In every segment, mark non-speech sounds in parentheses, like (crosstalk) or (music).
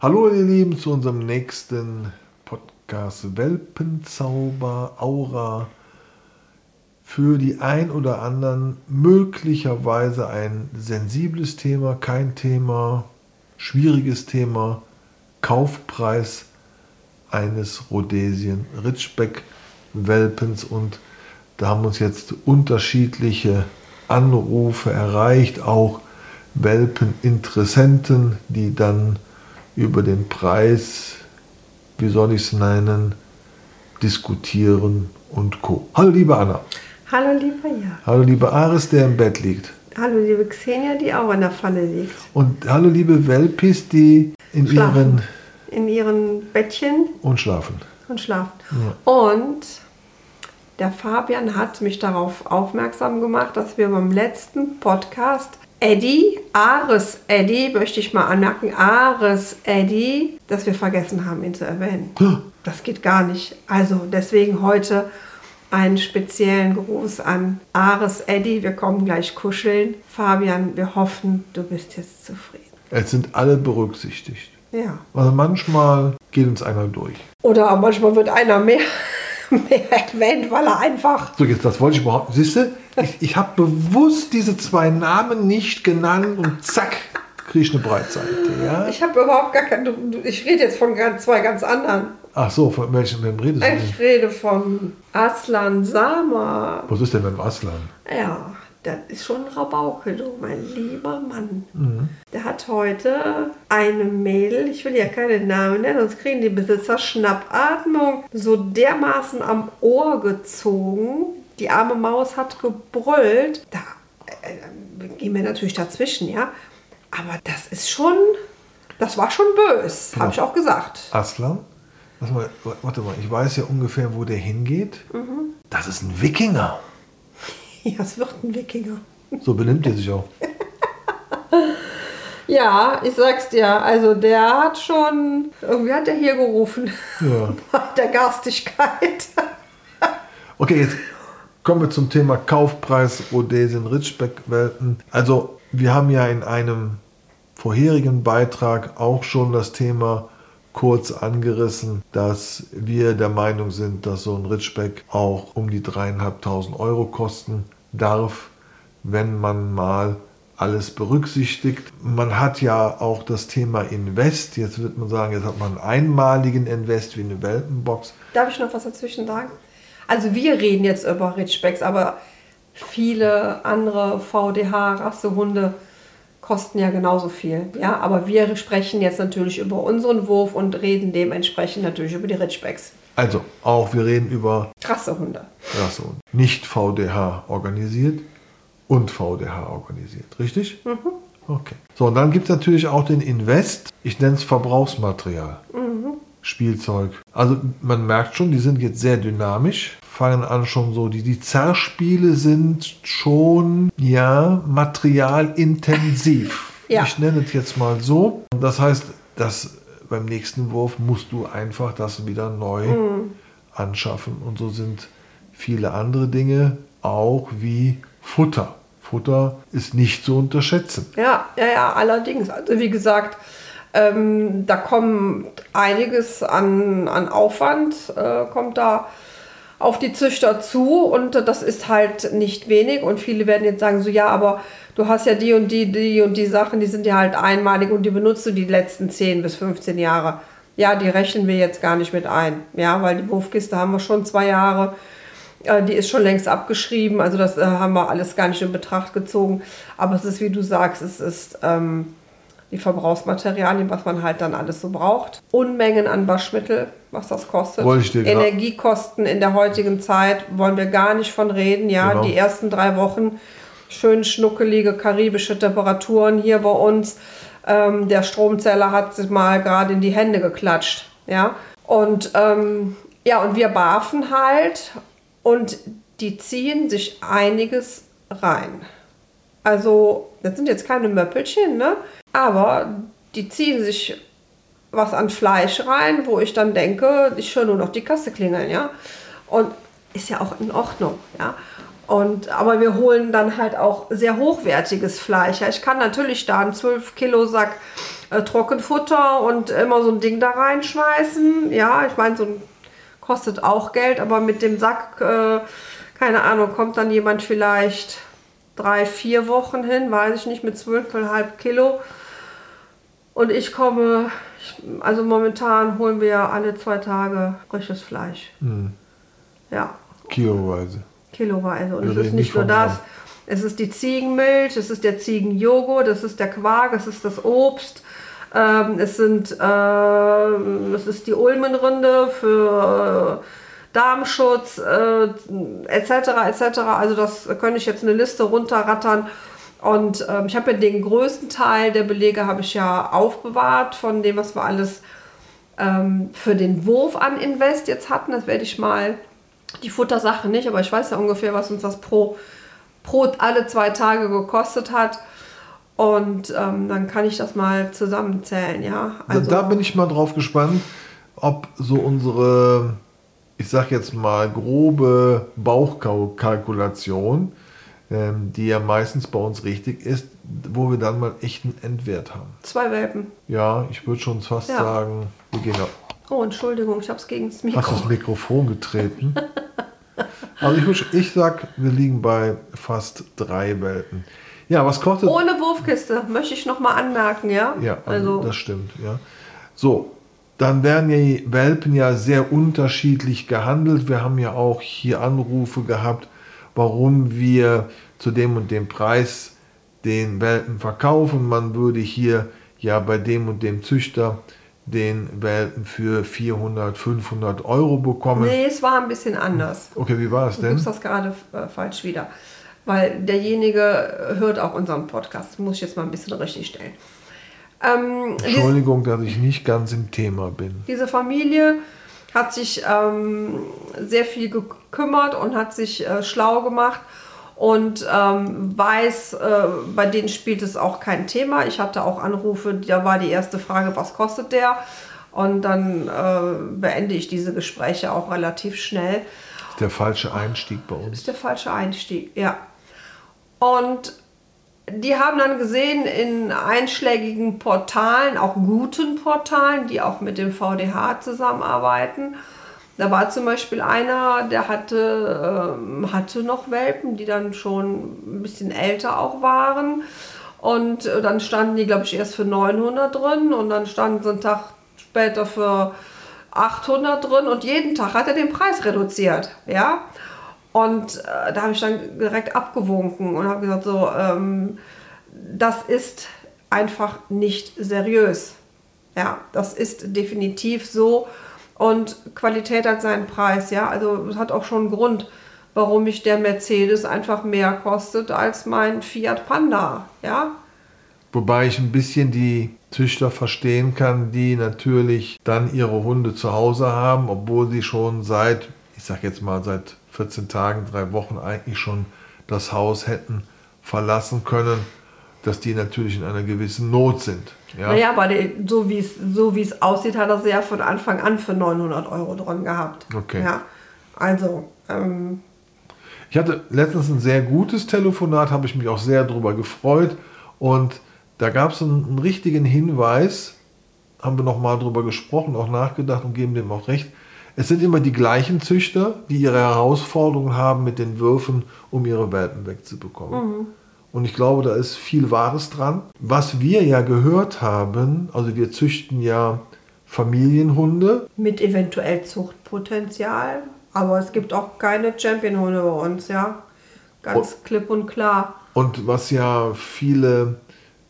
Hallo ihr Lieben zu unserem nächsten Podcast Welpenzauber Aura. Für die ein oder anderen möglicherweise ein sensibles Thema, kein Thema, schwieriges Thema, Kaufpreis eines Rhodesien Ritschbeck Welpens und da haben uns jetzt unterschiedliche Anrufe erreicht, auch Welpeninteressenten, die dann über den Preis, wie soll ich es nennen, diskutieren und Co. Hallo liebe Anna. Hallo lieber Ja. Hallo liebe Aris, der im Bett liegt. Hallo liebe Xenia, die auch in der Falle liegt. Und hallo liebe Welpis, die in Schlafen. ihren In ihren Bettchen und schlafen. und schlafen. Und der Fabian hat mich darauf aufmerksam gemacht, dass wir beim letzten Podcast Eddie, Ares Eddie, möchte ich mal anmerken, Ares Eddie, dass wir vergessen haben, ihn zu erwähnen. Das geht gar nicht. Also deswegen heute einen speziellen Gruß an Ares Eddie. Wir kommen gleich kuscheln. Fabian, wir hoffen, du bist jetzt zufrieden. Es sind alle berücksichtigt. Ja. Also manchmal geht uns einer durch. Oder manchmal wird einer mehr, (laughs) mehr erwähnt, weil er einfach. So, jetzt, das wollte ich überhaupt. Siehst du, (laughs) ich, ich habe bewusst diese zwei Namen nicht genannt und zack, kriege ich eine Breitseite. Ja? Ich habe überhaupt gar kein. du- du- Ich rede jetzt von zwei ganz anderen. Ach so, von welchem wem redest du? Ich rede von Aslan Sama. Was ist denn mit dem Aslan? Ja, das ist schon ein Rabauke, du, mein lieber Mann. Der hat heute eine Mädel, ich will ja keinen Namen nennen, sonst kriegen die Besitzer Schnappatmung, so dermaßen am Ohr gezogen. Die arme Maus hat gebrüllt. Da äh, gehen wir natürlich dazwischen, ja. Aber das ist schon, das war schon bös, habe ich auch gesagt. Aslan? Warte mal, warte mal, ich weiß ja ungefähr, wo der hingeht. Das ist ein Wikinger. (laughs) Ja, es wird ein Wikinger. So benimmt er sich auch. (laughs) Ja, ich sag's dir, also der hat schon, irgendwie hat er hier gerufen. Ja. (laughs) Bei der Garstigkeit. Okay, jetzt kommen wir zum Thema Kaufpreis Rhodesien Ritschbeck Welpen. Also, wir haben ja in einem vorherigen Beitrag auch schon das Thema kurz angerissen, dass wir der Meinung sind, dass so ein Ritschbeck auch um die dreieinhalbtausend Euro kosten darf, wenn man mal alles berücksichtigt. Man hat ja auch das Thema Invest. Jetzt wird man sagen, jetzt hat man einen einmaligen Invest wie eine Welpenbox. Darf ich noch was dazwischen sagen? Also wir reden jetzt über Ritschbecks, aber viele andere VDH-Rassehunde kosten ja genauso viel. Ja, aber wir sprechen jetzt natürlich über unseren Wurf und reden dementsprechend natürlich über die Ritschbecks. Also, auch wir reden über Rassehunde. Rassehund. Nicht VDH organisiert und VDH organisiert, richtig? Okay. So, und dann gibt es natürlich auch den Invest. Ich nenne es Verbrauchsmaterial. Spielzeug. Also man merkt schon, die sind jetzt sehr dynamisch. Fangen an schon so, die, die Zerspiele sind schon, ja, materialintensiv. (laughs) Ja. Ich nenne es jetzt mal so. Das heißt, dass beim nächsten Wurf musst du einfach das wieder neu anschaffen. Und so sind viele andere Dinge auch wie Futter. Futter ist nicht zu unterschätzen. Ja, ja, ja, allerdings. Also wie gesagt, ähm, da kommt einiges an, an Aufwand, äh, kommt da auf die Züchter zu und das ist halt nicht wenig und viele werden jetzt sagen so, ja, aber du hast ja die und die, die und die Sachen, die sind ja halt einmalig und die benutzt du die letzten 10 bis 15 Jahre. Ja, die rechnen wir jetzt gar nicht mit ein, ja, weil die Wurfkiste haben wir schon zwei Jahre. Äh, Die ist schon längst abgeschrieben, also das äh, haben wir alles gar nicht in Betracht gezogen. Aber es ist, wie du sagst, es ist ähm, die Verbrauchsmaterialien, was man halt dann alles so braucht. Unmengen an Waschmittel, was das kostet. Gra- Energiekosten in der heutigen Zeit wollen wir gar nicht von reden. Ja, Genau. die ersten drei Wochen schön schnuckelige karibische Temperaturen hier bei uns. Ähm, der Stromzähler hat sich mal gerade in die Hände geklatscht. Ja, und ähm, ja, und wir barfen halt und die ziehen sich einiges rein. Also, das sind jetzt keine Möppelchen, ne? Aber die ziehen sich was an Fleisch rein, wo ich dann denke, ich höre nur noch die Kasse klingeln, ja. Und ist ja auch in Ordnung, ja. Und, aber wir holen dann halt auch sehr hochwertiges Fleisch. Ja, ich kann natürlich da einen 12 Kilo Sack äh, Trockenfutter und immer so ein Ding da reinschmeißen. Ja, ich meine, so ein kostet auch Geld, aber mit dem Sack, äh, keine Ahnung, kommt dann jemand vielleicht drei, vier Wochen hin, weiß ich nicht, mit 12,5 Kilo. Und ich komme, also momentan holen wir alle zwei Tage frisches Fleisch. Hm. Ja, Kiloweise. kiloweise. Und Wir es ist nicht nur das. Gramm. Es ist die Ziegenmilch, es ist der Ziegenjoghurt, es ist der Quark, es ist das Obst, ähm, es sind, ähm, es ist die Ulmenrinde für äh, Darmschutz, äh, etc. etc. Also das könnte ich jetzt eine Liste runterrattern. Und ähm, ich habe ja den größten Teil der Belege habe ich ja aufbewahrt von dem, was wir alles ähm, für den Wurf an Invest jetzt hatten. Das werde ich mal, die Futtersache nicht, aber ich weiß ja ungefähr, was uns das pro, pro alle zwei Tage gekostet hat. Und ähm, dann kann ich das mal zusammenzählen, ja. Also, da, da bin ich mal drauf gespannt, ob so unsere, ich sag jetzt mal, grobe Bauchkalkulation, ähm, die ja meistens bei uns richtig ist, wo wir dann mal echten Endwert haben. zwei Welpen. Ja, ich würde schon fast Ja. sagen, wir gehen auf. Oh, Entschuldigung, ich habe es gegen das Hast du Mikro. das Mikrofon getreten? (laughs) Also ich, würd, ich sag, wir liegen bei fast drei Welpen. Ja, was kostet... Ohne Wurfkiste, möchte ich nochmal anmerken, ja? Ja, also, also das stimmt, ja. So, dann werden ja die Welpen ja sehr unterschiedlich gehandelt. Wir haben ja auch hier Anrufe gehabt, warum wir zu dem und dem Preis den Welpen verkaufen. Man würde hier ja bei dem und dem Züchter den Welpen für 400, 500 Euro bekommen. Nee, es war ein bisschen anders. Okay, wie war es Du denn? gibst das gerade äh, falsch wieder. Weil derjenige hört auch unseren Podcast. Muss ich jetzt mal ein bisschen richtig stellen. Ähm, Entschuldigung, dass ich nicht ganz im Thema bin. diese Familie hat sich ähm, sehr viel gekümmert und hat sich äh, schlau gemacht und ähm, weiß, äh, bei denen spielt es auch kein Thema. Ich hatte auch Anrufe, da war die erste Frage, was kostet der? Und dann äh, beende ich diese Gespräche auch relativ schnell. ist der falsche Einstieg bei uns. ist der falsche Einstieg, ja. Und die haben dann gesehen in einschlägigen Portalen, auch guten Portalen, die auch mit dem VDH zusammenarbeiten. Da war zum Beispiel einer, der hatte, ähm, hatte noch Welpen, die dann schon ein bisschen älter auch waren. Und äh, dann standen die, glaube ich, erst für 900 drin und dann standen sie einen Tag später für 800 drin und jeden Tag hat er den Preis reduziert. Ja? Und äh, da habe ich dann direkt abgewunken und habe gesagt, so, ähm, das ist einfach nicht seriös. Ja, das ist definitiv so. Und Qualität hat seinen Preis, ja. Also es hat auch schon einen Grund, warum mich der Mercedes einfach mehr kostet als mein Fiat Panda, ja. Wobei ich ein bisschen die Züchter verstehen kann, die natürlich dann ihre Hunde zu Hause haben, obwohl sie schon seit, ich sag jetzt mal, seit 14 Tagen, drei Wochen eigentlich schon das Haus hätten verlassen können, dass die natürlich in einer gewissen Not sind. Ja? Naja, aber so wie es so es aussieht, hat er sie ja von Anfang an für 900 Euro drin gehabt. Okay. Ja, also, ähm, Ich hatte letztens ein sehr gutes Telefonat, habe ich mich auch sehr darüber gefreut. Und da gab es einen, einen richtigen Hinweis, haben wir nochmal drüber gesprochen, auch nachgedacht und geben dem auch recht. Es sind immer die gleichen Züchter, die ihre Herausforderungen haben mit den Würfen, um ihre Welpen wegzubekommen. Und ich glaube, da ist viel Wahres dran. Was wir ja gehört haben, also wir züchten ja Familienhunde, mit eventuell Zuchtpotenzial, aber es gibt auch keine Champion-Hunde bei uns, ja. Ganz klipp und klar. Und was ja viele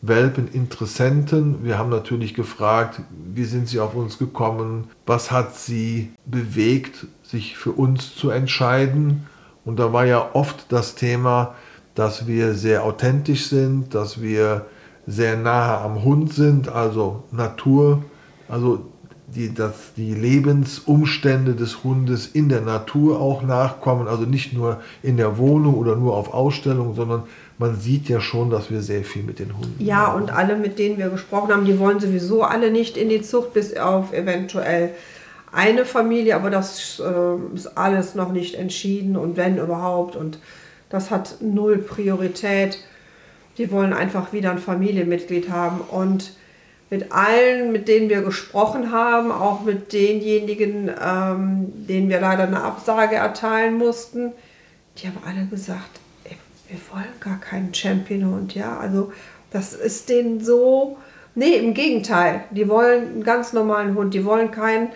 Welpeninteressenten, wir haben natürlich gefragt, wie sind sie auf uns gekommen, was hat sie bewegt, sich für uns zu entscheiden. Und da war ja oft das Thema, dass wir sehr authentisch sind, dass wir sehr nahe am Hund sind, also Natur, also die, dass die Lebensumstände des Hundes in der Natur auch nachkommen, also nicht nur in der Wohnung oder nur auf Ausstellungen, sondern man sieht ja schon, dass wir sehr viel mit den Hunden Ja, machen. und alle, mit denen wir gesprochen haben, die wollen sowieso alle nicht in die Zucht, bis auf eventuell eine Familie, aber das äh, ist alles noch nicht entschieden und wenn überhaupt. Und das hat null Priorität. Die wollen einfach wieder ein Familienmitglied haben. Und mit allen, mit denen wir gesprochen haben, auch mit denjenigen, ähm, denen wir leider eine Absage erteilen mussten, die haben alle gesagt, wir wollen gar keinen Championhund. Ja, also das ist denen so. Nee, im Gegenteil. Die wollen einen ganz normalen Hund. Die wollen keinen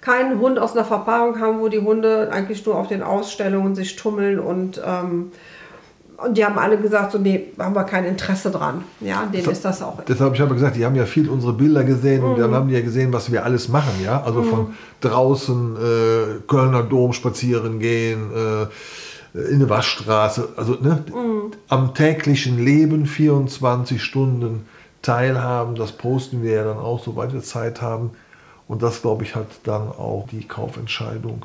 keinen Hund aus einer Verpaarung haben, wo die Hunde eigentlich nur auf den Ausstellungen sich tummeln und ähm, und die haben alle gesagt, so, nee, haben wir kein Interesse dran. Ja, denen ist das auch. Deshalb habe ich aber gesagt, die haben ja viel unsere Bilder gesehen und dann haben die ja gesehen, was wir alles machen, ja. Also von draußen äh, Kölner Dom spazieren gehen, äh, in eine Waschstraße, also ne, am täglichen Leben 24 Stunden teilhaben. Das posten wir ja dann auch, soweit wir Zeit haben. Und das, glaube ich, hat dann auch die Kaufentscheidung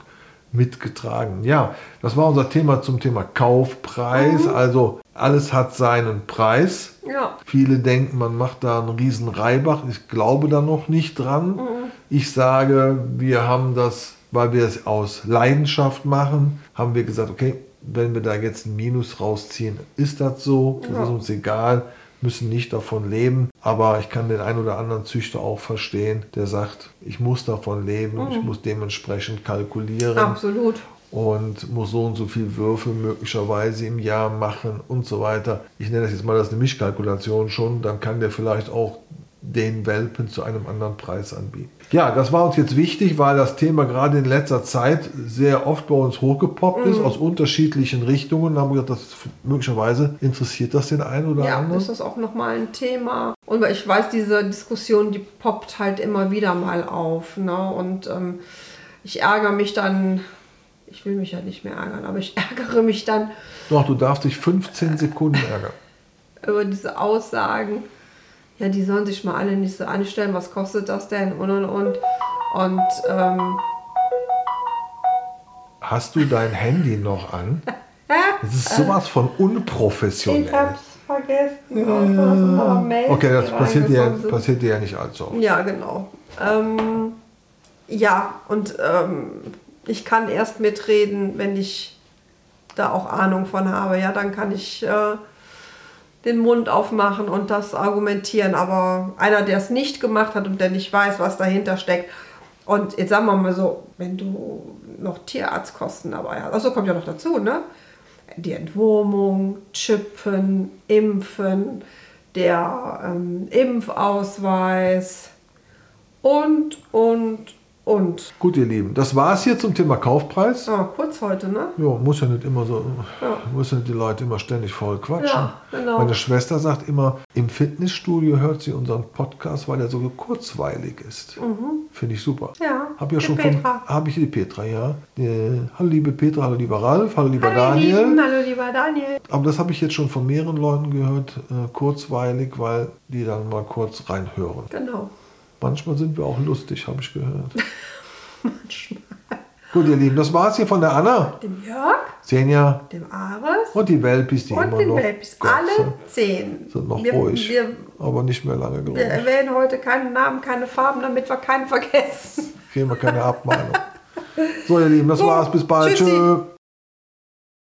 mitgetragen. Ja, das war unser Thema zum Thema Kaufpreis. Also alles hat seinen Preis. Ja. Viele denken, man macht da einen riesen Reibach. Ich glaube da noch nicht dran. Ich sage, wir haben das, weil wir es aus Leidenschaft machen, haben wir gesagt, okay, wenn wir da jetzt ein Minus rausziehen, ist das so. Das Ja. ist uns egal müssen nicht davon leben, aber ich kann den einen oder anderen Züchter auch verstehen, der sagt, ich muss davon leben, ich muss dementsprechend kalkulieren Absolut. und muss so und so viel Würfe möglicherweise im Jahr machen und so weiter. Ich nenne das jetzt mal das eine Mischkalkulation schon, dann kann der vielleicht auch den Welpen zu einem anderen Preis anbieten. Ja, das war uns jetzt wichtig, weil das Thema gerade in letzter Zeit sehr oft bei uns hochgepoppt ist, aus unterschiedlichen Richtungen. Da haben wir gesagt, das, möglicherweise interessiert das den einen oder Ja, anderen. das ist auch nochmal ein Thema. Und ich weiß, diese Diskussion, die poppt halt immer wieder mal auf. Ne? Und ähm, ich ärgere mich dann, ich will mich ja nicht mehr ärgern, aber ich (laughs) ärgere mich dann Doch, du darfst dich 15 Sekunden ärgern. (laughs) über diese Aussagen. Ja, die sollen sich mal alle nicht so anstellen, was kostet das denn und und und. Und ähm, Hast du dein Handy noch an? (laughs) Das ist sowas von unprofessionell. ich hab's vergessen. Okay, das passiert dir, passiert dir ja nicht allzu oft. Ja, genau. Ähm, ja, und ähm, ich kann erst mitreden, wenn ich da auch Ahnung von habe. Ja, dann kann ich äh, den Mund aufmachen und das argumentieren. Aber einer, der es nicht gemacht hat und der nicht weiß, was dahinter steckt. Und jetzt sagen wir mal so, wenn du noch Tierarztkosten dabei hast, also kommt ja noch dazu, ne? Die Entwurmung, Chippen, Impfen, der ähm, Impfausweis und, und, und. Gut, ihr Lieben, das war es hier zum Thema Kaufpreis. Ah, kurz heute, ne? Ja, muss ja nicht immer so, Ja. muss ja nicht die Leute immer ständig voll quatschen. Ja, genau. Meine Schwester sagt immer, im Fitnessstudio hört sie unseren Podcast, weil er so kurzweilig ist. Finde ich super. Mhm. Ja, Habe ja die schon von, Petra. habe ich die Petra, ja. Äh, hallo liebe Petra, hallo lieber Ralf, hallo lieber Hallo, Daniel. Lieben, hallo, lieber Daniel. Aber das habe ich jetzt schon von mehreren Leuten gehört, äh, kurzweilig, weil die dann mal kurz reinhören. Genau. Manchmal sind wir auch lustig, habe ich gehört. (laughs) Gut, ihr Lieben, das war's hier von der Anna, Dem Jörg, Senja dem Ares und die Welpis, die und immer den noch Welpis. Gott Alle zehn. sind noch wir, ruhig, Wir, aber nicht mehr lange, glaube wir erwähnen heute keinen Namen, keine Farben, damit wir keinen vergessen. Kriegen wir keine Abmahnung. So, ihr Lieben, das So, war's. Bis bald. tschüssi. Tschö.